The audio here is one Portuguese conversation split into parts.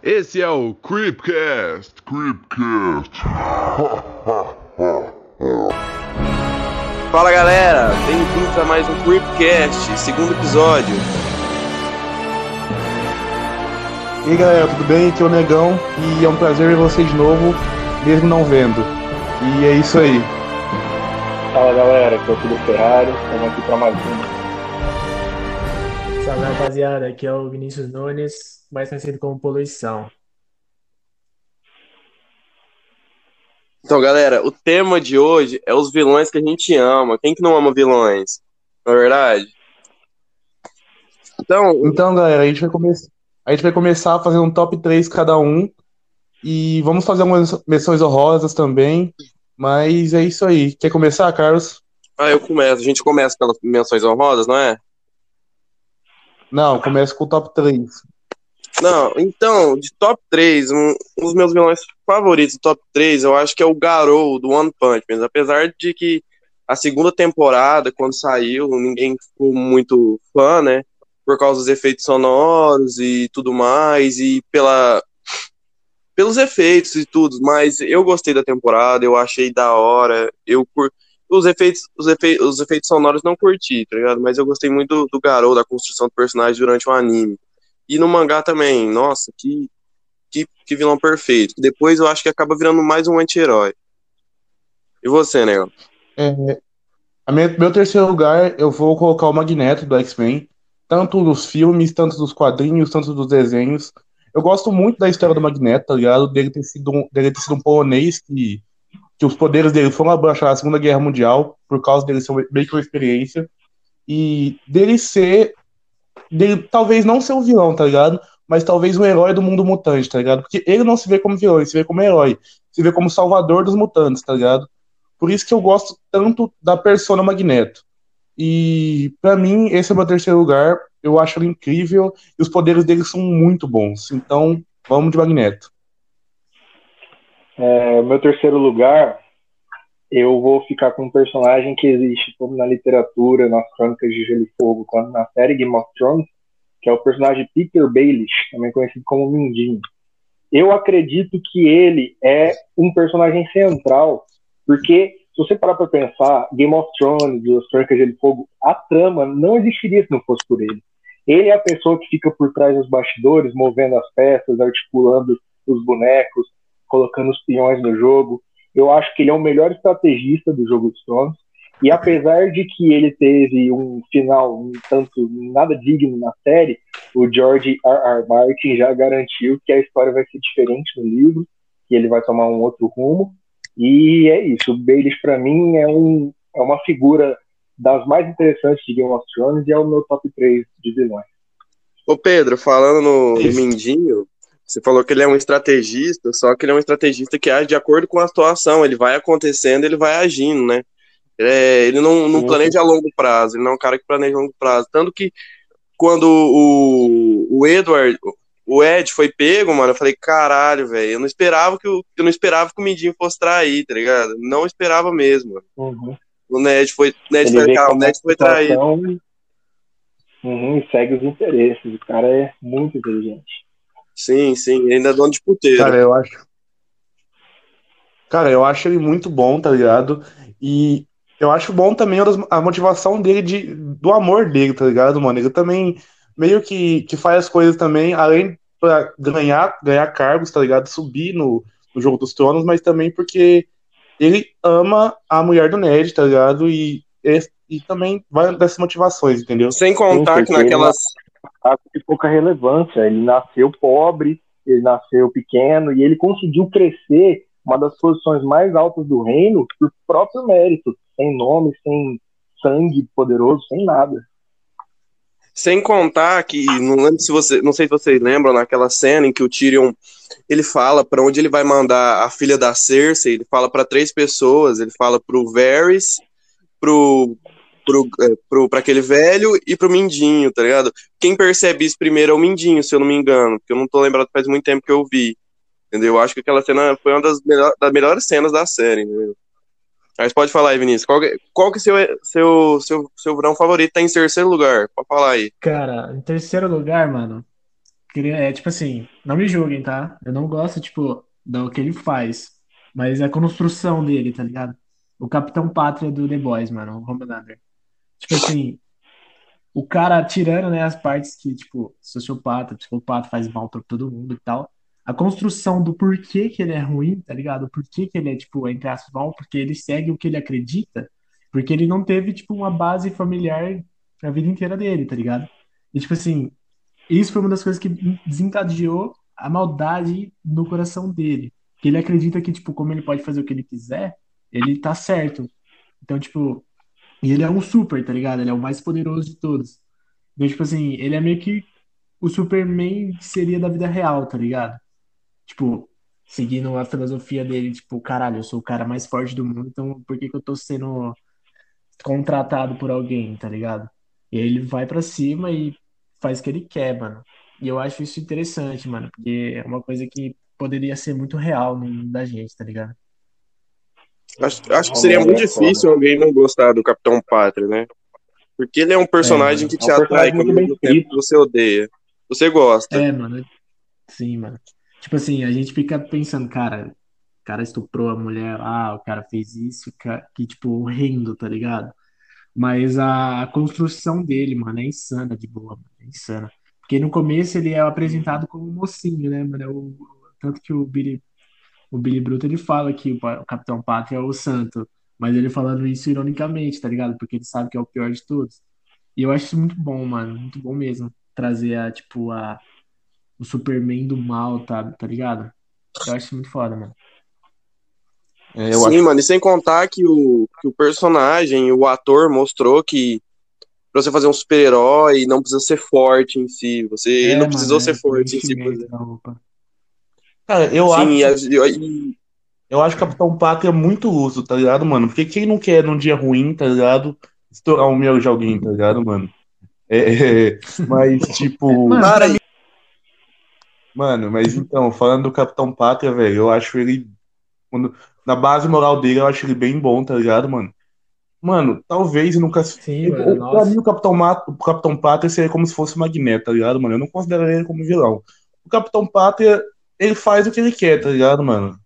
Esse é o Creepcast. Creepcast. Fala galera, bem-vindos a mais um Creepcast, segundo episódio. E aí galera, tudo bem? Aqui é o Negão e é um prazer ver vocês de novo, mesmo não vendo. E é isso aí. Fala galera, aqui é o Tudo Ferrari, estamos aqui para mais um. Salve rapaziada, aqui é o Vinícius Nunes, mais conhecido como Poluição. Então galera, o tema de hoje é os vilões que a gente ama. Quem que não ama vilões? Não é verdade? Então, Então galera, a gente vai, come... a gente vai começar fazendo um top 3 cada um. E vamos fazer algumas menções honrosas também. Mas é isso aí. Quer começar, Carlos? ah, eu começo. A gente começa pelas menções honrosas, não é? Não, começa com o top 3. Não, então, de top 3, um, um dos meus vilões favoritos do top 3, eu acho que é o Garou do One Punch Man. Apesar de que a segunda temporada, quando saiu, ninguém ficou muito fã, né? Por causa dos efeitos sonoros e tudo mais, e pela pelos efeitos e tudo, mas eu gostei da temporada, eu achei da hora, eu cur... os efeitos, os efeitos, os efeitos sonoros não curti, tá ligado? Mas eu gostei muito do, do Garou, da construção do personagem durante o anime. E no mangá também, nossa, que, que, que vilão perfeito. Depois eu acho que acaba virando mais um anti-herói. E você, Nego? É, minha- meu terceiro lugar, eu vou colocar o Magneto do X-Men. Tanto dos filmes, tanto dos quadrinhos, tanto dos desenhos. Eu gosto muito da história do Magneto, tá ligado? Dele ter sido um, dele ter sido um polonês que, que os poderes dele foram abaixar na Segunda Guerra Mundial, por causa dele ser meio que uma experiência. E dele ser. Dele talvez não ser um vilão, tá ligado? Mas talvez um herói do mundo mutante, tá ligado? Porque ele não se vê como vilão, ele se vê como herói. Se vê como salvador dos mutantes, tá ligado? Por isso que eu gosto tanto da persona Magneto. E pra mim, esse é o meu terceiro lugar. Eu acho ele incrível e os poderes dele são muito bons. Então, vamos de Magneto. É, meu terceiro lugar, eu vou ficar com um personagem que existe tanto na literatura, nas crônicas de Gelo e Fogo, quanto na série Game of Thrones, que é o personagem Peter Baelish, também conhecido como Mindinho. Eu acredito que ele é um personagem central, porque se você parar para pensar, Game of Thrones, as crônicas de Gelo e Fogo, a trama não existiria se não fosse por ele. Ele é a pessoa que fica por trás dos bastidores, movendo as peças, articulando os bonecos, colocando os peões no jogo. Eu acho que ele é o melhor estrategista do jogo dos tronos. E apesar de que ele teve um final um tanto nada digno na série, o George R. R. Martin já garantiu que a história vai ser diferente no livro, que ele vai tomar um outro rumo. E é isso. O Baelish, para mim, é, um, é uma figura das mais interessantes de Game of Thrones e é o meu top 3 de vilões. Ô Pedro, falando no, no. Mindinho, você falou que ele é um estrategista, só que ele é um estrategista que age de acordo com a situação. Ele vai acontecendo, ele vai agindo, né? Ele, é- ele não, não planeja a longo prazo, ele não é um cara que planeja a longo prazo. Tanto que quando o, o Edward, o Ed foi pego, mano, eu falei, caralho, velho, eu não esperava que o, eu não esperava que o Mindinho fosse trair, tá ligado? Não esperava mesmo. Uhum. O Ned foi, Ned Ele foi, cara, o é Ned foi traído. uhum, segue os interesses. O cara é muito inteligente. Sim, sim, ele ainda é dono de puteiro. Cara, eu acho. Cara, eu acho ele muito bom, tá ligado? E eu acho bom também a motivação dele, de, do amor dele, tá ligado, mano? Ele também meio que, que faz as coisas também, além pra ganhar, ganhar cargos, tá ligado? Subir no, no jogo dos tronos, mas também porque ele ama a mulher do Ned, tá ligado? E, e, e também vai dessas motivações, entendeu? Sem contar Sim, que naquelas. Tá de pouca relevância. Ele nasceu pobre, ele nasceu pequeno e ele conseguiu crescer uma das posições mais altas do reino por próprio mérito, sem nome, sem sangue poderoso, sem nada. Sem contar que, não lembro se você, não sei se vocês lembram, naquela cena em que o Tyrion ele fala pra onde ele vai mandar a filha da Cersei, ele fala pra três pessoas, ele fala pro Varys, pro pro, é, pro para aquele velho e pro Mindinho, tá ligado? Quem percebe isso primeiro é o Mindinho, se eu não me engano, porque eu não tô lembrado faz muito tempo que eu vi. Entendeu? Eu acho que aquela cena foi uma das, melhor, das melhores cenas da série, entendeu? Mas pode falar aí, Vinícius. Qual, que- qual que é seu, seu, seu, seu verão favorito? Tá em terceiro lugar. Pode falar aí. Cara, em terceiro lugar, mano, é tipo assim, não me julguem, tá? Eu não gosto, tipo, do que ele faz, mas a construção dele, tá ligado? O Capitão Pátria do The Boys, mano, o Homelander. Tipo assim, o cara tirando, né, as partes que, tipo, sociopata, psicopata, faz mal pra todo mundo e tal. A construção do porquê que ele é ruim, tá ligado? Porquê que ele é, tipo, entre aspas, mal, porque ele segue o que ele acredita, porque ele não teve, tipo, uma base familiar a vida inteira dele, tá ligado? E, tipo assim, isso foi uma das coisas que desencadeou a maldade no coração dele. Que ele acredita que, tipo, como ele pode fazer o que ele quiser, ele tá certo. Então, tipo, e ele é um super, tá ligado? Ele é o mais poderoso de todos. Então, tipo assim, ele é meio que o Superman que seria da vida real, tá ligado? Tipo, seguindo a filosofia dele, tipo, caralho, eu sou o cara mais forte do mundo, então por que que eu tô sendo contratado por alguém, tá ligado? E aí ele vai pra cima e faz o que ele quer, mano. E eu acho isso interessante, mano, porque é uma coisa que poderia ser muito real no mundo da gente, tá ligado? Acho, acho que seria muito é difícil alguém não gostar do Capitão Pátria, né? Porque ele é um personagem É, que é te um atrai quando bem tempo você odeia. Você gosta. É, mano. Sim, mano. Tipo assim, a gente fica pensando, cara, o cara estuprou a mulher lá, o cara fez isso, que, tipo, horrendo, tá ligado? Mas a, a construção dele, mano, é insana de boa, mano, é insana. Porque no começo ele é apresentado como um mocinho, né, mano? É o, tanto que o Billy, o Billy Bruto, ele fala que o, Capitão Pátria é o santo, mas ele falando isso ironicamente, tá ligado? Porque ele sabe que é o pior de todos. E eu acho isso muito bom, mano, muito bom mesmo. Trazer a, tipo, a o Superman do mal, tá, tá ligado? Eu acho muito foda, mano. É, eu Sim, acho mano, e sem contar que o, que o personagem, o ator mostrou que pra você fazer um super-herói não precisa ser forte em si. Você, ele É, não mano, precisou é ser forte em si. por exemplo. Cara, eu Sim, acho, e a- e- eu acho Capitão Pátria muito uso, tá ligado, mano? Porque quem não quer num dia ruim, tá ligado? Estourar um meu de alguém, tá ligado, mano? É, é, mas, tipo. Mano, Para aí. Mano, mas então, falando do Capitão Pátria, velho, eu acho ele. quando- na base moral dele, eu acho ele bem bom, tá ligado, mano? Mano, talvez eu nunca. sim, mano, Pra nossa. mim, o Capitão, Ma- o Capitão Pátria seria como se fosse o Magneto, tá ligado, mano? Eu não consideraria ele como vilão. O Capitão Pátria, ele faz o que ele quer, tá ligado, mano?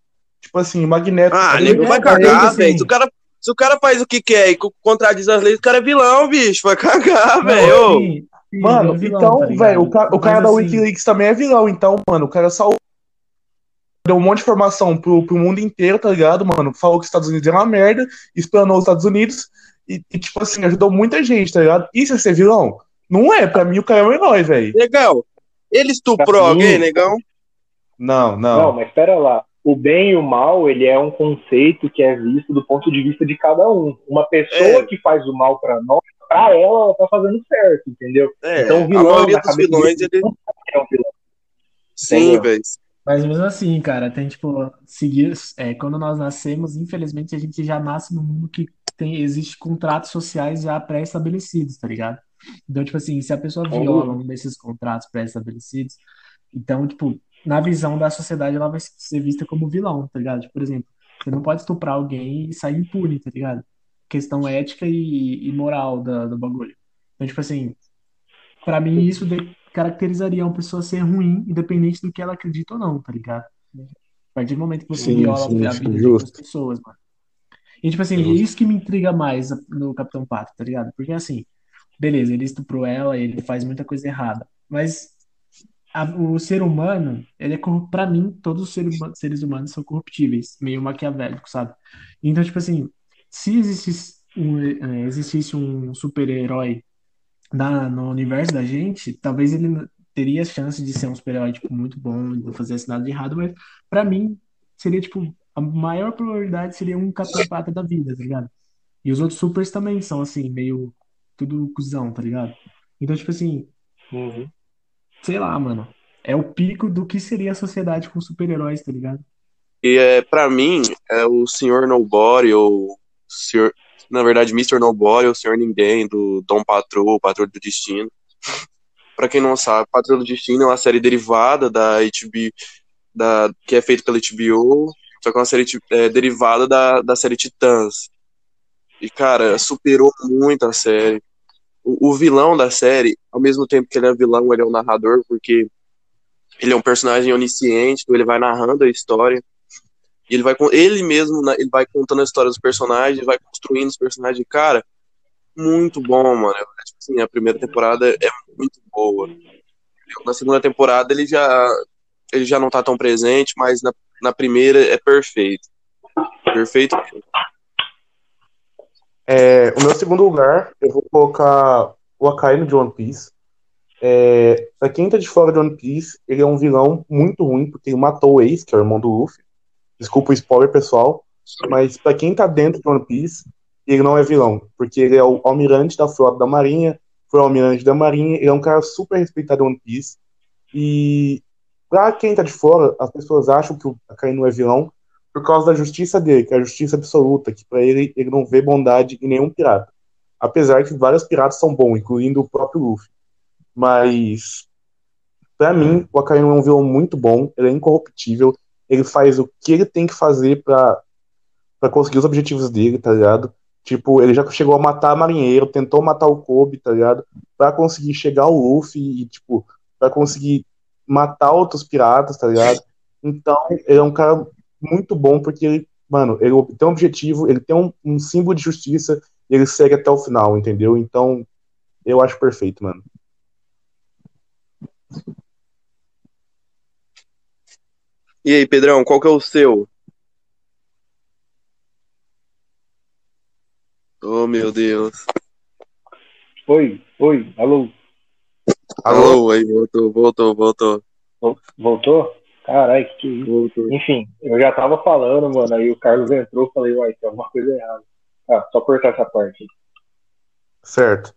Tipo assim, o Magneto. Ah, ele- nego, vai É, ele, cagar, assim- velho. Se o cara. Se o cara faz o que quer e co- contradiz as leis, o cara é vilão, bicho. Vai cagar, velho. Mano, é vilão, então, tá velho, o, ca- o cara da assim, Wikileaks também é vilão, então, mano, o cara só deu um monte de informação pro, pro mundo inteiro, tá ligado, mano? Falou que os Estados Unidos é uma merda, explanou os Estados Unidos e, e, tipo assim, ajudou muita gente, tá ligado? Isso é ser vilão? Não é, pra mim o cara é um herói, velho. Negão, ele estuprou Pra mim- alguém, negão? Não, Não, não. mas espera lá. O bem e o mal, ele é um conceito que é visto do ponto de vista de cada um. Uma pessoa É. que faz o mal pra nós, pra ela, ela tá fazendo certo, entendeu? É, Então, o a vilão, maioria na dos vilões, ele. não é um vilão. Sim, velho. Mas mesmo assim, cara, tem tipo, seguir, é, quando nós nascemos, infelizmente a gente já nasce num mundo que tem, existe contratos sociais já pré-estabelecidos, tá ligado? Então, tipo assim, se a pessoa viola um desses contratos pré-estabelecidos, então, tipo, na visão da sociedade ela vai ser vista como vilão, tá ligado? Por exemplo, você não pode estuprar alguém e sair impune, tá ligado? Questão ética e, e moral da, do bagulho. Então, tipo assim, Pra mim, isso caracterizaria uma pessoa ser ruim, independente do que ela acredita ou não, tá ligado? A partir do momento que você Sim, viola sim, a vida de justo. outras pessoas, mano. E, tipo assim, Justo. isso que me intriga mais no Capitão Pato, tá ligado? Porque, assim, beleza, ele estuprou ela, ele faz muita coisa errada, mas a- o ser humano, ele é corru- pra mim, todos os seres humanos, são corruptíveis, meio maquiavélico, sabe? Então, tipo assim, se existisse um, eh, existisse um super-herói no universo da gente, talvez ele teria chance de ser um super-herói, tipo, muito bom, não fazer nada de errado, mas pra mim, seria, tipo, a maior probabilidade seria um Capitão Pátria da vida, tá ligado? E os outros supers também são, assim, meio tudo cuzão, tá ligado? Então, tipo assim, Uhum. Sei lá, mano, é o pico do que seria a sociedade com super-heróis, tá ligado? E é, pra mim, é o Sr. Nobody, ou Sr. na verdade, Mr. Nobody, ou Sr. Ninguém, do Dom Patrol, Patrulha do Destino. Pra quem não sabe, Patrulha do Destino é uma série derivada da HBO, da, que é feita pela HBO, só que é uma série é, derivada da, da série Titãs. E, cara, superou muito a série. O, o vilão da série, ao mesmo tempo que ele é vilão, ele é o narrador, porque ele é um personagem onisciente, então ele vai narrando a história. Ele vai ele mesmo, né, ele vai contando a história dos personagens, vai construindo os personagens. Cara, muito bom, mano. Tipo assim, a primeira temporada é muito boa. Na segunda temporada ele já ele já não tá tão presente, mas na, na primeira é perfeito. Perfeito. É, o meu segundo lugar, eu vou colocar o Akainu de One Piece. É, pra quem tá de fora de One Piece, ele é um vilão muito ruim, porque ele matou o Ace, que é o irmão do Luffy. Desculpa o spoiler, pessoal. Mas pra quem tá dentro de One Piece, ele não é vilão, porque ele é o almirante da frota da Marinha, foi o almirante da Marinha, ele é um cara super respeitado em One Piece. E pra quem tá de fora, as pessoas acham que o Akainu é vilão por causa da justiça dele, que é a justiça absoluta, que para ele ele não vê bondade em nenhum pirata. Apesar que vários piratas são bons, incluindo o próprio Luffy. Mas para mim, o Akainu é um vilão muito bom, ele é incorruptível, ele faz o que ele tem que fazer para para conseguir os objetivos dele, tá ligado? Tipo, ele já chegou a matar marinheiro, tentou matar o Kobe, tá ligado? Pra conseguir chegar ao Luffy e, tipo, pra conseguir matar outros piratas, tá ligado? Então, ele é um cara muito bom porque ele, mano, ele tem um objetivo, ele tem um, um símbolo de justiça e ele segue até o final, entendeu? Então, eu acho perfeito, mano. E aí, Pedrão, qual que é o seu? Oh, meu Deus. Oi, oi, alô. Alô, aí, voltou, voltou, voltou. Voltou? Caralho, que isso? Enfim, eu já tava falando, mano, aí o Carlos entrou e falei, uai, tem alguma coisa errada. Ah, só cortar essa parte. Certo.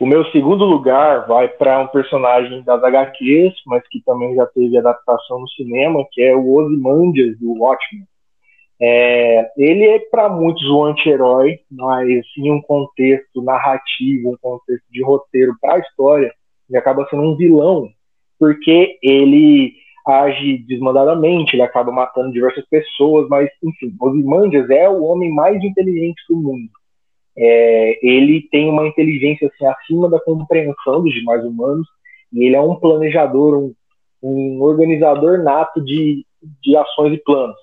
O meu segundo lugar vai para um personagem das HQs, mas que também já teve adaptação no cinema, que é o Ozymandias do Watchmen. É, ele é para muitos um anti-herói, mas em um contexto narrativo, um contexto de roteiro para a história, ele acaba sendo um vilão, porque ele age desmandadamente, ele acaba matando diversas pessoas, mas enfim, Ozymandias é o homem mais inteligente do mundo. É, ele tem uma inteligência assim, acima da compreensão dos demais humanos e ele é um planejador, um, um organizador nato de, de ações e planos.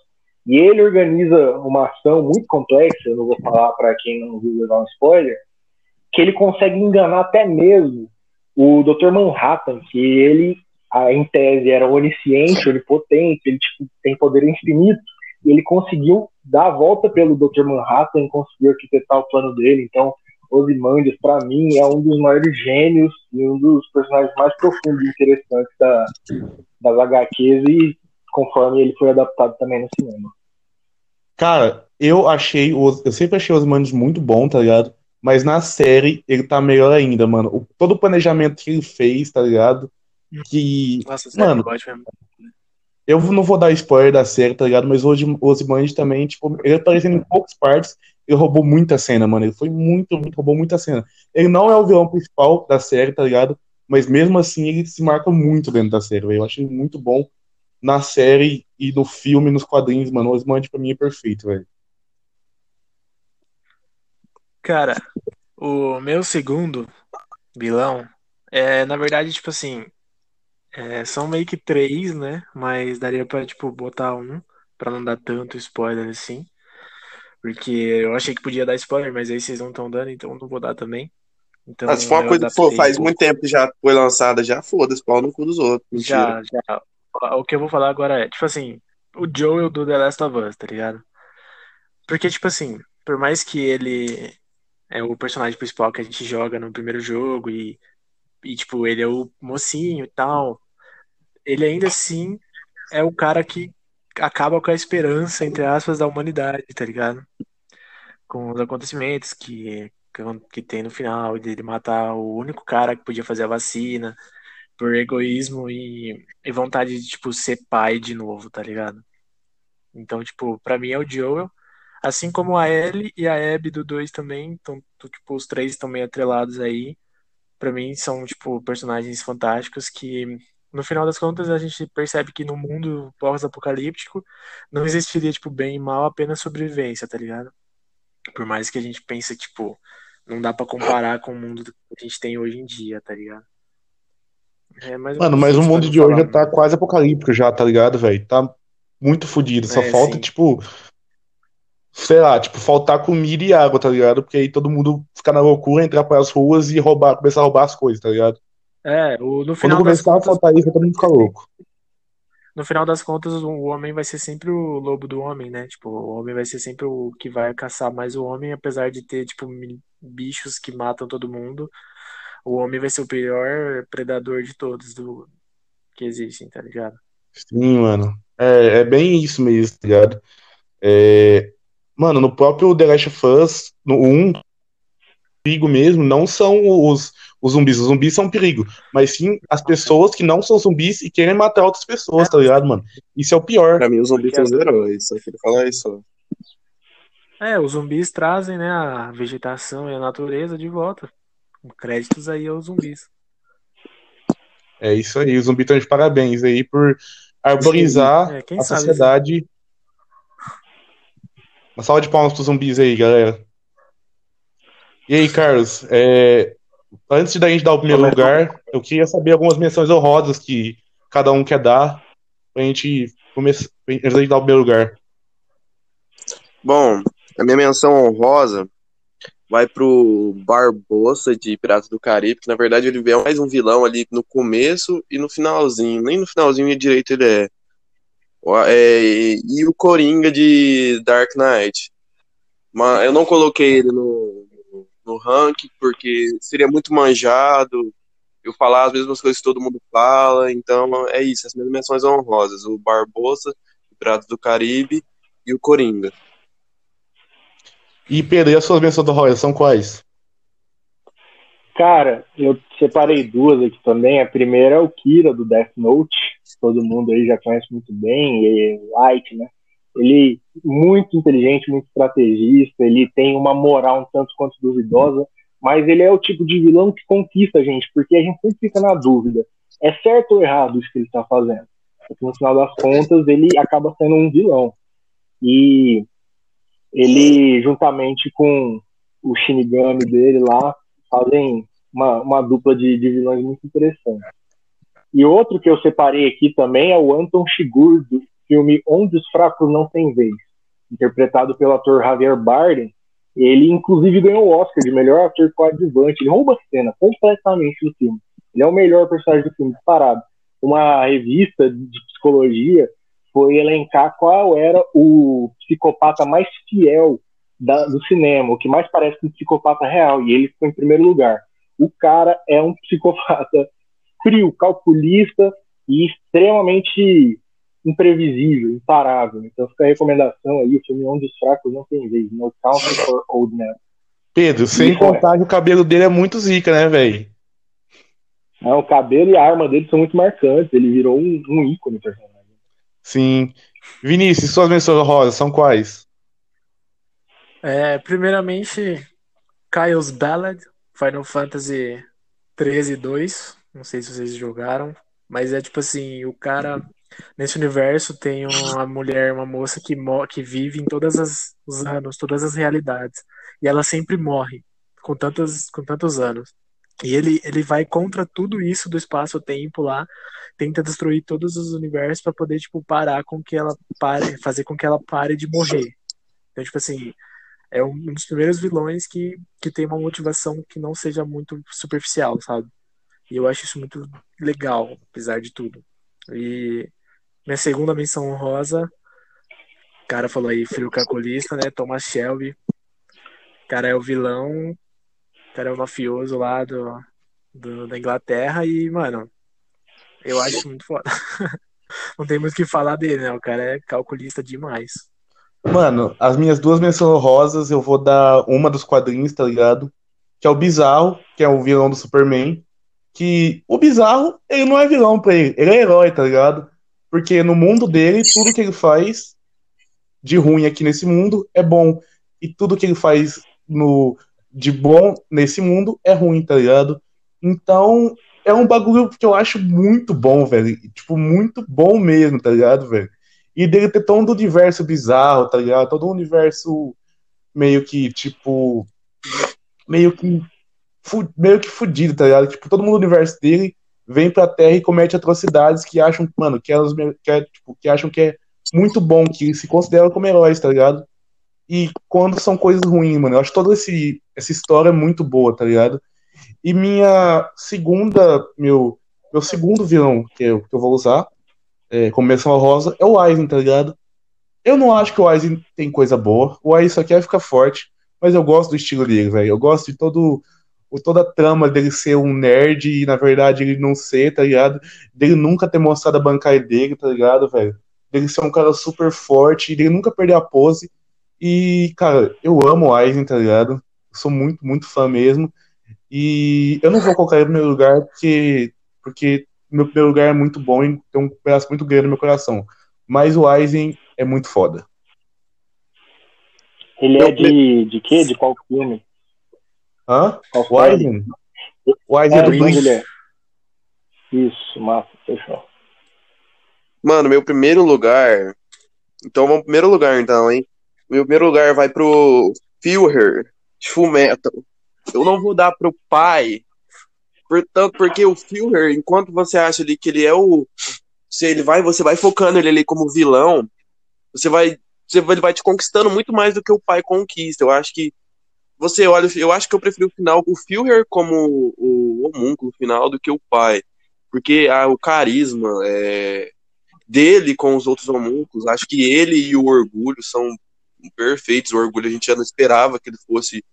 E ele organiza uma ação muito complexa, eu não vou falar para quem não viu levar um spoiler, que ele consegue enganar até mesmo o Dr. Manhattan, que ele, em tese, era onisciente, onipotente, ele tipo, tem poder infinito, e ele conseguiu dar a volta pelo Dr. Manhattan, conseguiu arquitetar o plano dele. Então, Ozymandias, para mim, é um dos maiores gênios e um dos personagens mais profundos e interessantes da, das HQs e conforme ele foi adaptado também no cinema. Cara, eu achei. Eu sempre achei os manos muito bom, tá ligado? Mas na série ele tá melhor ainda, mano. O- todo o planejamento que ele fez, tá ligado? Que. Nossa, Mano, eu mesmo. Eu não vou dar spoiler da série, tá ligado? Mas hoje o Ozymandias também, tipo, ele aparecendo em poucas partes, ele roubou muita cena, mano. Ele foi muito, muito, roubou muita cena. Ele não é o vilão principal da série, tá ligado? Mas mesmo assim ele se marca muito dentro da série, velho. Eu achei muito bom na série e no filme, nos quadrinhos, mano. O Ozymandias pra mim é perfeito, velho. Cara, o meu segundo vilão é, na verdade, tipo assim, é, são meio que três, né? Mas daria pra, tipo, botar um, pra não dar tanto spoiler assim. Porque eu achei que podia dar spoiler, mas aí vocês não estão dando, então não vou dar também. Então, Ah, se for uma eu coisa que pô, faz muito tempo que já foi lançada, já foda-se, pau no cu dos outros. Mentira. Já, já. O que eu vou falar agora é, tipo assim, o Joel do The Last of Us, tá ligado? Porque, tipo assim, por mais que ele é o personagem principal que a gente joga no primeiro jogo e, e tipo, ele é o mocinho e tal, ele ainda assim é o cara que acaba com a esperança, entre aspas, da humanidade, tá ligado? Com os acontecimentos que, que, tem no final, dele matar o único cara que podia fazer a vacina por egoísmo e, e vontade de, tipo, ser pai de novo, tá ligado? Então, tipo, pra mim é o Joel. Assim como a Ellie e a Abby do 2 também, então, tipo, os três estão meio atrelados aí. Pra mim são, tipo, personagens fantásticos que, no final das contas, a gente percebe que no mundo pós-apocalíptico não existiria, tipo, bem e mal, apenas sobrevivência, tá ligado? Por mais que a gente pense, tipo, não dá pra comparar com o mundo que a gente tem hoje em dia, tá ligado? É, Mano, mas o mundo de hoje já tá quase apocalíptico já, tá ligado, velho? Tá muito fodido. Só É, falta, sim. tipo. Sei lá, tipo, faltar comida e água, tá ligado? Porque aí todo mundo fica na loucura, entrar pras ruas e roubar, começar a roubar as coisas, tá ligado? É, o, no Quando final das começar a contas, faltar isso, todo mundo fica louco. no final das contas, o homem vai ser sempre o lobo do homem, né? Tipo, o homem vai ser sempre o que vai caçar mais o homem, apesar de ter, tipo, bichos que matam todo mundo. O homem vai ser o pior predador de todos do que existem, tá ligado? Sim, mano. É, é bem isso mesmo, tá ligado? É, Mano, no próprio The Last of Us, no 1, perigo mesmo não são os, os zumbis. Os zumbis são um perigo. Mas sim as pessoas que não são zumbis e querem matar outras pessoas, tá ligado, mano? Isso é o pior. Pra mim, os zumbis são os heróis. Só queria falar isso. É, os zumbis trazem, né, a vegetação e a natureza de volta. Créditos aí aos zumbis. É isso aí. Os zumbis estão de parabéns aí por arborizar É, quem a sabe, sociedade. Uma salva de palmas pros zumbis aí, galera. E aí, Carlos, é, antes da gente dar o primeiro lugar, eu queria saber algumas menções honrosas que cada um quer dar pra gente começar, antes da gente dar o primeiro lugar. Bom, a minha menção honrosa vai pro Barbossa de Piratas do Caribe, que na verdade ele é mais um vilão ali no começo e no finalzinho. Nem no finalzinho direito ele é. O- é, e o Coringa de Dark Knight. Mas eu não coloquei ele no, no ranking porque seria muito manjado. Eu falar as mesmas coisas que todo mundo fala, então é isso, as minhas menções honrosas, o Barbossa, de Piratas do Caribe e o Coringa. E Pedro, e as suas menções honrosas são quais? Cara, eu separei duas aqui também. A primeira é o Kira do Death Note, todo mundo aí já conhece muito bem, e Light, né? Ele muito inteligente, muito estrategista, ele tem uma moral um tanto quanto duvidosa, mas ele é o tipo de vilão que conquista a gente, porque a gente sempre fica na dúvida, é certo ou errado isso que ele está fazendo? Porque no final das contas ele acaba sendo um vilão. E ele, juntamente com o Shinigami dele lá, fazem uma, uma dupla de, de vilões muito interessante. E outro que eu separei aqui também é o Anton Chigurh, do filme Onde os Fracos Não Têm Vez, interpretado pelo ator Javier Bardem. Ele, inclusive, ganhou o Oscar de melhor ator coadjuvante. Ele rouba a cena completamente no filme. Ele é o melhor personagem do filme, disparado. Uma revista de psicologia foi elencar qual era o psicopata mais fiel da- do cinema, o que mais parece um psicopata real, e ele ficou em primeiro lugar. O cara é um psicopata frio, calculista e extremamente imprevisível, imparável. Então fica a recomendação aí, o filme Onde os Fracos Não Tem Vez, No Country for Old Men. Pedro, sem é. contar que o cabelo dele é muito zica, né, velho? Não, o cabelo e a arma dele são muito marcantes, ele virou um, um ícone personagem. Sim. Vinícius, suas menções honrosas são quais? É, primeiramente, Kyle's Ballad, Final Fantasy 13 2. Não sei se vocês jogaram, mas é tipo assim, o cara nesse universo tem uma mulher, uma moça que, que vive em todos as- os anos, todas as realidades, e ela sempre morre com tantos, com tantos anos. E ele, ele vai contra tudo isso do espaço-tempo lá, tenta destruir todos os universos para poder tipo parar com que ela pare, fazer com que ela pare de morrer. Então, tipo assim, é um dos primeiros vilões que, que tem uma motivação que não seja muito superficial, sabe? E eu acho isso muito legal, apesar de tudo. E minha segunda menção honrosa, o cara falou aí, frio calculista, né? Thomas Shelby. O cara é o vilão, o cara é o mafioso lá do, do- da Inglaterra e, mano, eu acho muito foda. Não tem muito o que falar dele, né? O cara é calculista demais. Mano, as minhas duas menções honrosas, eu vou dar uma dos quadrinhos, tá ligado? Que é o Bizarro, que é o vilão do Superman. Que o Bizarro, ele não é vilão pra ele, ele é herói, tá ligado? Porque no mundo dele, tudo que ele faz de ruim aqui nesse mundo é bom. E tudo que ele faz no, de bom nesse mundo é ruim, tá ligado? Então, é um bagulho que eu acho muito bom, velho. Tipo, muito bom mesmo, tá ligado, velho? E dele ter todo um universo bizarro, tá ligado? Todo um universo meio que, tipo. Meio que. Meio que fudido, tá ligado? Tipo, todo mundo no universo dele vem pra Terra e comete atrocidades que acham, mano, que, elas, que, é, tipo, que acham que é muito bom, que se consideram como heróis, tá ligado? E quando são coisas ruins, mano. Eu acho toda esse, essa história muito boa, tá ligado? E minha segunda, meu, meu segundo vilão que eu, que eu vou usar, é, como rosa, é o Aizen, tá ligado? Eu não acho que o Aizen tem coisa boa. O Aizen só quer ficar forte, mas eu gosto do estilo dele, velho. Eu gosto de todo toda a trama dele ser um nerd e na verdade ele não ser, tá ligado? Dele nunca ter mostrado a bancada dele, tá ligado, velho? Dele ser um cara super forte, dele nunca perder a pose. E, cara, eu amo o Aizen, tá ligado? Eu sou muito, muito fã mesmo. E eu não vou colocar ele no primeiro lugar porque, porque meu primeiro lugar é muito bom e tem um pedaço muito grande no meu coração. Mas o Aizen é muito foda. Ele é de, de quê? De qual filme? Hã? Qual o Aizen? O Aizen é, do Blink. É. Isso, massa, fechou. Mano, meu primeiro lugar. Então vamos pro primeiro lugar, então, hein? Meu primeiro lugar vai pro Führer de Fullmetal. Eu não vou dar pro pai, portanto, porque o Führer, enquanto você acha ali que ele é o. Se ele vai, você vai focando ele ali como vilão, você vai. Você, ele vai te conquistando muito mais do que o pai conquista. Eu acho que. Você olha, eu acho que eu prefiro o final o Führer como o homúnculo final do que o pai. Porque ah, o carisma é, dele com os outros homúnculos, acho que ele e o orgulho são perfeitos. O orgulho a gente já não esperava que ele fosse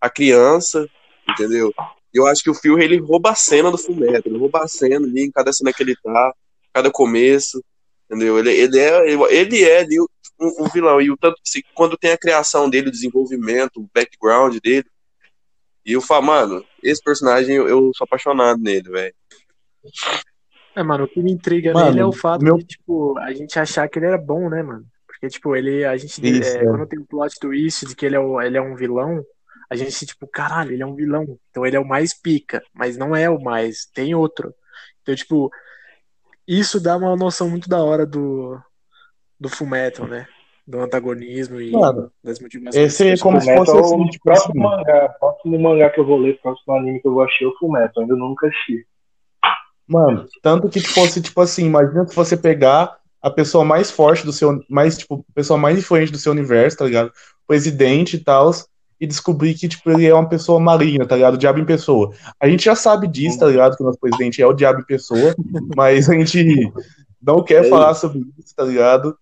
a criança, entendeu? Eu acho que o Phil ele rouba a cena do Fullmetal, ele rouba a cena ali em cada cena que ele tá, cada começo, entendeu? Ele, ele é ele é ali um, um vilão e o tanto que quando tem a criação dele, o desenvolvimento, o background dele, e eu falo, mano, esse personagem eu, eu sou apaixonado nele, velho. É, mano, o que me intriga mano, nele é o fato meu... de, tipo, a gente achar que ele era bom, né, mano? Porque, tipo, ele, a gente, Isso, é, é. quando tem o plot twist de que ele é, o, ele é um vilão, a gente, tipo, caralho, ele é um vilão. Então ele é o mais pica, mas não é o mais, tem outro. Então, tipo, isso dá uma noção muito da hora do, do Fullmetal, né? Do antagonismo e Mano, das motivações. Esse é como se fosse assim, o tipo, próximo assim. mangá, próximo mangá que eu vou ler, próximo anime que eu vou assistir é o Fullmetal, ainda nunca assisti. Mano, tanto que fosse, tipo assim, imagina se você pegar a pessoa mais forte do seu, mais, tipo, a pessoa mais influente do seu universo, tá ligado? Presidente e tal, e descobrir que, tipo, ele é uma pessoa maligna, tá ligado? O diabo em pessoa. A gente já sabe disso, tá ligado? Que o nosso presidente é o diabo em pessoa, mas a gente não quer é falar sobre isso, tá ligado?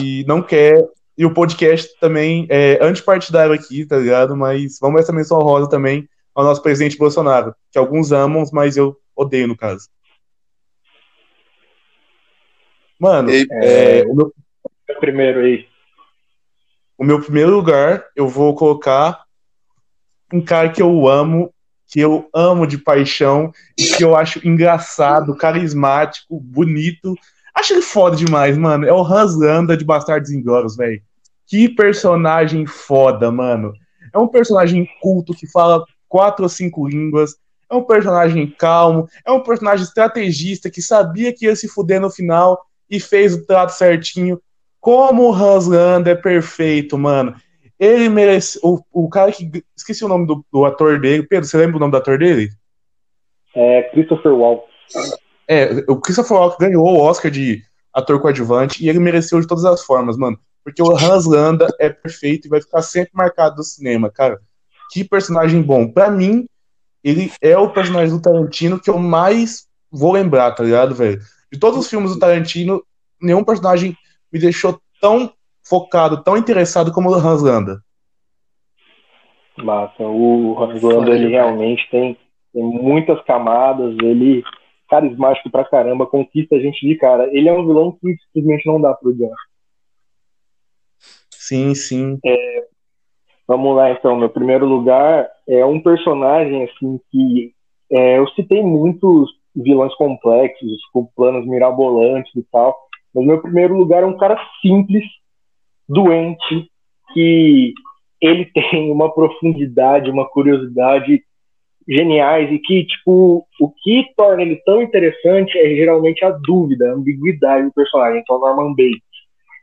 E não quer. E o podcast também é antipartidário aqui, tá ligado? Mas vamos essa menção rosa também ao nosso presidente Bolsonaro, que alguns amam, mas eu odeio no caso. Mano, é, o meu... primeiro aí. O meu primeiro lugar, eu vou colocar um cara que eu amo, que eu amo de paixão e que eu acho engraçado, carismático, bonito. Acho ele foda demais, mano. É o Hans Landa de Bastardos Inglórios, velho. Que personagem foda, mano. É um personagem culto que fala quatro ou cinco línguas. É um personagem calmo. É um personagem estrategista que sabia que ia se fuder no final e fez o trato certinho. Como o Hans Landa é perfeito, mano. Ele merece. O, o cara que. Esqueci o nome do, do ator dele. Pedro, você lembra o nome do ator dele? É Christopher Walken. É, o Christopher Walken ganhou o Oscar de ator coadjuvante e ele mereceu de todas as formas, mano. Porque o Hans Landa é perfeito e vai ficar sempre marcado no cinema, cara. Que personagem bom. Pra mim, ele é o personagem do Tarantino que eu mais vou lembrar, tá ligado, velho? De todos os filmes do Tarantino, nenhum personagem me deixou tão focado, tão interessado como o Hans Landa. Massa, o Hans Landa ele realmente tem, tem muitas camadas, ele carismático pra caramba, conquista a gente de cara. Ele é um vilão que simplesmente não dá pro odiar. Sim, sim. É, vamos lá então, meu primeiro lugar é um personagem assim que é, eu citei muitos vilões complexos, com planos mirabolantes e tal, mas meu primeiro lugar é um cara simples, doente, que ele tem uma profundidade, uma curiosidade geniais e que, tipo, o que torna ele tão interessante é geralmente a dúvida, a ambiguidade do personagem, então Norman Bates.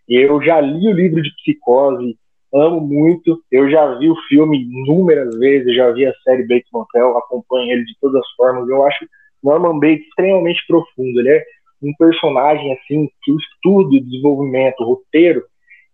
Eu já li o livro de Psicose, amo muito, eu já vi o filme inúmeras vezes, já vi a série Bates Motel, acompanho ele de todas as formas, eu acho Norman Bates extremamente profundo. Ele é um personagem assim que o estudo, desenvolvimento, o roteiro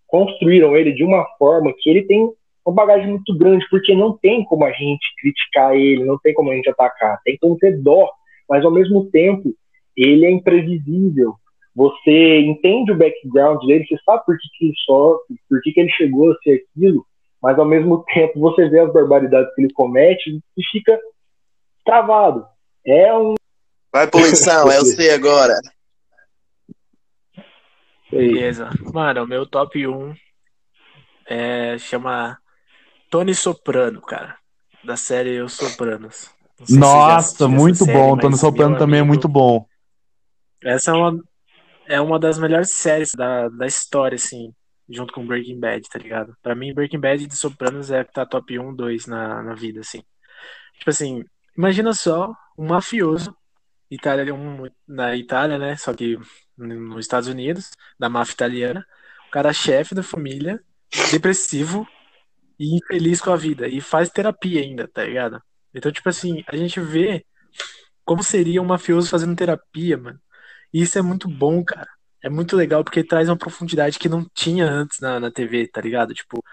construíram ele de uma forma que ele tem uma bagagem muito grande, porque não tem como a gente criticar ele, não tem como a gente atacar, tem como ter dó, mas ao mesmo tempo ele é imprevisível. Você entende o background dele, você sabe por que, que ele sofre, por que, que ele chegou a ser aquilo, mas ao mesmo tempo você vê as barbaridades que ele comete e fica travado. É um. Vai, poluição, é o C agora. Beleza. Mano, o meu top 1 é, chama Tony Soprano, cara. Da série Os Sopranos. Nossa, muito série, bom. Tony Soprano também é amigo, muito bom. Essa é uma, é uma das melhores séries da, da história, assim, junto com Breaking Bad, tá ligado? Pra mim, Breaking Bad de Sopranos é a que tá top 1, 2 na, na vida, assim. Tipo assim, imagina só um mafioso Itália, um, na Itália, né? Só que nos Estados Unidos, da máfia italiana. O cara é chefe da família, depressivo e infeliz com a vida. E faz terapia ainda, tá ligado? Então, tipo assim, a gente vê como seria um mafioso fazendo terapia, mano. E isso é muito bom, cara. É muito legal porque traz uma profundidade que não tinha antes na, na TV, tá ligado? Tipo,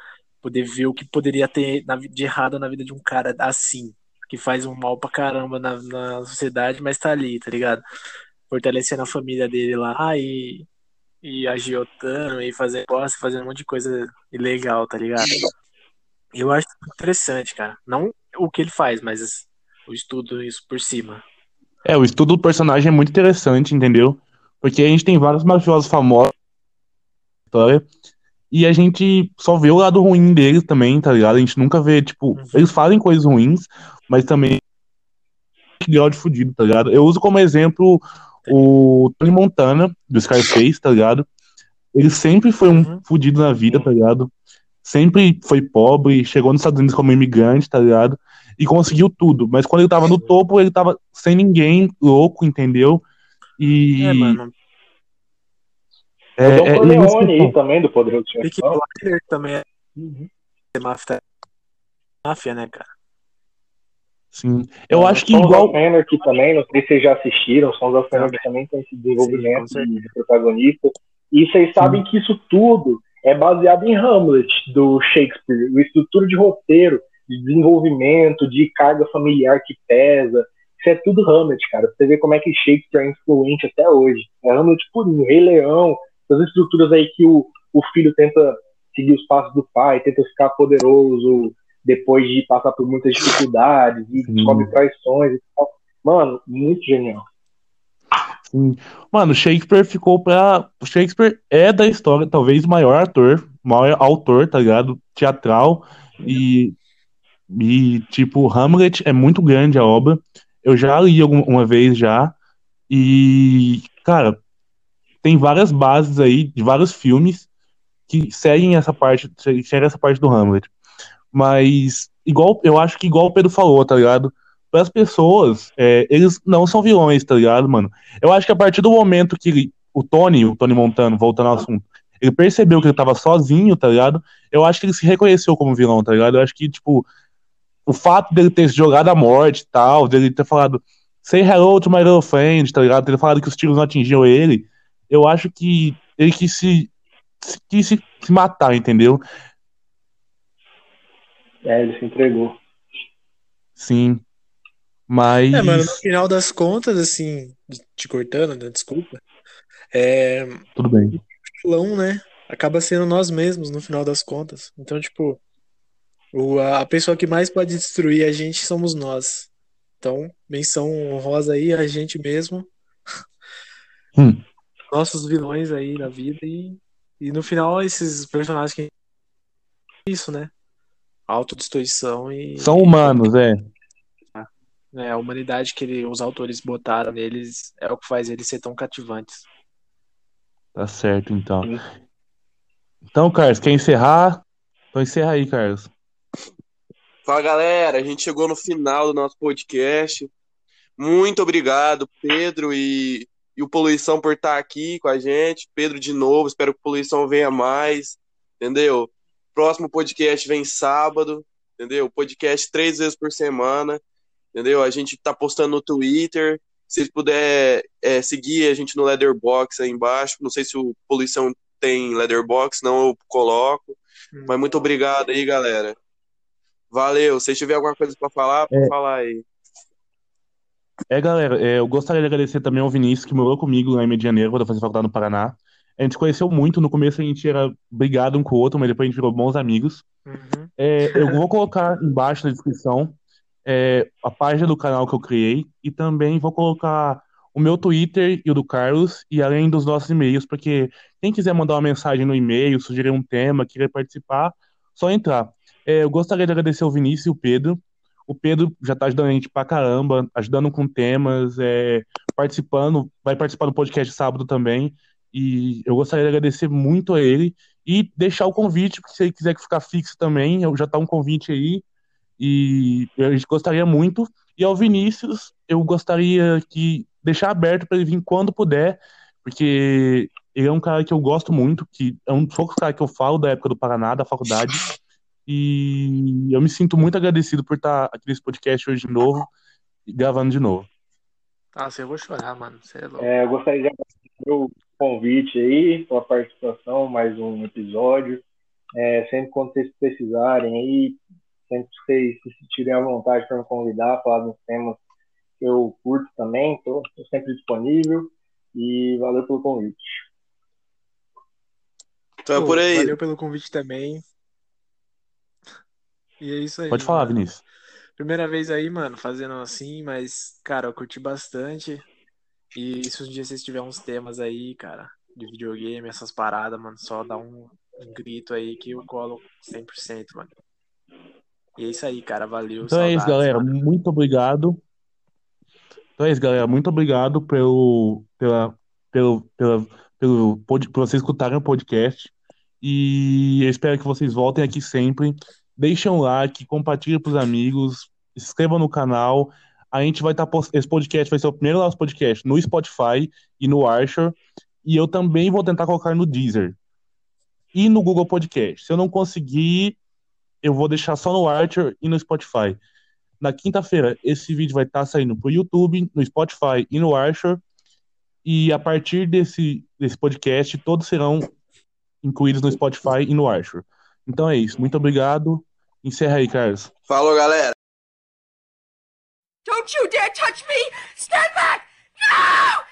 poder ver o que poderia ter na de errado na vida de um cara assim, que faz um mal pra caramba na, na sociedade, mas tá ali, tá ligado? Fortalecendo a família dele lá e, e agiotando e fazendo posse, fazendo um monte de coisa ilegal, tá ligado? Eu acho interessante, cara. Não o que ele faz, mas o estudo isso por cima. É, o estudo do personagem é muito interessante, entendeu? Porque a gente tem vários mafiosos famosos na história e a gente só vê o lado ruim deles também, tá ligado? A gente nunca vê, tipo, Uhum. eles fazem coisas ruins, mas também grau de fudido, tá ligado? Eu uso como exemplo o Tony Montana, do Scarface, tá ligado? Ele sempre foi um Uhum. fudido na vida, tá ligado? Sempre foi pobre, chegou nos Estados Unidos como imigrante, tá ligado? E conseguiu tudo. Mas quando ele tava no topo, ele tava sem ninguém, louco, entendeu? E. É, mano. é- É, o é- e é que- aí também, do Poderoso Chefão. Blinders também é Uhum. máfia, máfia, né, cara? Sim. Eu acho que Sons igual. of Anarchy também, não sei se vocês já assistiram, Sons of. Anarchy também tem esse Sim, desenvolvimento certeza. de, protagonista. E vocês sabem que isso tudo é baseado em Hamlet, do Shakespeare. A estrutura de roteiro, de desenvolvimento, de carga familiar que pesa. Isso é tudo Hamlet, cara. Você ver como é que Shakespeare é influente até hoje. É Hamlet purinho, Rei Leão, essas estruturas aí que o, o filho tenta seguir os passos do pai, tenta ficar poderoso depois de passar por muitas dificuldades e Sim. descobre traições e tal. Mano, muito genial. Sim. Mano, Shakespeare ficou pra. o Shakespeare é da história, talvez o maior ator, maior autor, tá ligado? Teatral. E, e tipo, Hamlet é muito grande a obra. Eu já li uma vez já. E, cara, tem várias bases aí de vários filmes que seguem essa parte, seguem essa parte do Hamlet. Mas, igual, eu acho que igual o Pedro falou, tá ligado? Para as pessoas, é, eles não são vilões, tá ligado, mano? Eu acho que a partir do momento que ele- o Tony, o Tony Montano, voltando ao assunto, ele percebeu que ele tava sozinho, tá ligado? Eu acho que ele se reconheceu como vilão, tá ligado? Eu acho que, tipo, o fato dele ter jogado à morte e tal, dele ter falado say hello to my little friend, tá ligado? Ter falado que os tiros não atingiam ele, eu acho que ele quis se, quis se matar, entendeu? É, ele se entregou. Sim. Mas. É, mano, no final das contas, assim, te cortando, né, desculpa, é, Tudo bem. vilão, né, acaba sendo nós mesmos no final das contas. Então, tipo, o, a a pessoa que mais pode destruir a gente somos nós. Então, menção honrosa aí a gente mesmo, Hum. nossos vilões aí na vida e, e no final esses personagens que isso, né? Autodestruição e São humanos, é. né, a humanidade que ele- os autores botaram neles é o que faz eles ser tão cativantes. Tá certo, então. Sim. Então, Carlos, quer encerrar? Então encerra aí, Carlos. Fala galera, a gente chegou no final do nosso podcast. Muito obrigado, Pedro e, e o Poluição por estar aqui com a gente. Pedro de novo, espero que o Poluição venha mais, entendeu? Próximo podcast vem sábado, entendeu? Podcast três vezes por semana, entendeu? A gente tá postando no Twitter Se puderem é, seguir a gente no Leatherbox aí embaixo. Não sei se o Poluição tem Leatherbox, não eu coloco. Mas muito obrigado aí, galera. Valeu. Se tiver alguma coisa para falar, pode É. falar aí. É, galera, é, eu gostaria de agradecer também ao Vinícius, que morou comigo lá em Medianeiro, quando eu fazia faculdade no Paraná. A gente se conheceu muito, no começo a gente era brigado um com o outro, mas depois a gente virou bons amigos. Uhum. É, eu vou colocar embaixo na descrição é, a página do canal que eu criei e também vou colocar o meu Twitter e o do Carlos, e além dos nossos e-mails, porque quem quiser mandar uma mensagem no e-mail, sugerir um tema, querer participar, só entrar. É, eu gostaria de agradecer ao Vinícius e o Pedro. O Pedro já tá ajudando a gente pra caramba, ajudando com temas, é, participando, vai participar do podcast sábado também. E eu gostaria de agradecer muito a ele e deixar o convite, porque se ele quiser ficar fixo também, eu já tá um convite aí. E a gente gostaria muito. E ao Vinícius, eu gostaria que deixar aberto para ele vir quando puder, porque ele é um cara que eu gosto muito, que é um dos poucos caras que eu falo da época do Paraná, da faculdade. E eu me sinto muito agradecido por estar aqui nesse podcast hoje de novo e gravando de novo. Nossa, eu vou chorar, mano. Você é louco. É, eu gostaria de agradecer convite aí, pela participação, mais um episódio. É, sempre quando vocês precisarem aí, sempre que vocês se sentirem à vontade para me convidar, falar dos temas que eu curto também, estou sempre disponível. E valeu pelo convite. Então é Pô, por aí. Valeu pelo convite também. E é isso aí. Pode falar, mano. Vinícius. Primeira vez aí, mano, fazendo assim, mas, cara, eu curti bastante. E se um dia vocês tiverem uns temas aí, cara, de videogame, essas paradas, mano, só dá um, grito aí que eu colo 100%, mano. E é isso aí, cara, valeu. Então é isso, saudades, galera. mano. Muito obrigado. Então é isso, galera. Muito obrigado pelo, pela, pelo, pela, pelo, por vocês escutarem o podcast. E eu espero que vocês voltem aqui sempre. Deixem um like, compartilhem pros amigos, se inscrevam no canal. A gente vai estar post... Esse podcast vai ser o primeiro nosso podcast no Spotify e no Archer. E eu também vou tentar colocar no Deezer e no Google Podcast. Se eu não conseguir, eu vou deixar só no Archer e no Spotify. Na quinta-feira, esse vídeo vai estar saindo pro YouTube, no Spotify e no Archer. E a partir desse, desse podcast, todos serão incluídos no Spotify e no Archer. Então é isso. Muito obrigado. Encerra aí, Carlos. Falou, galera. Don't you dare touch me! Stand back! No!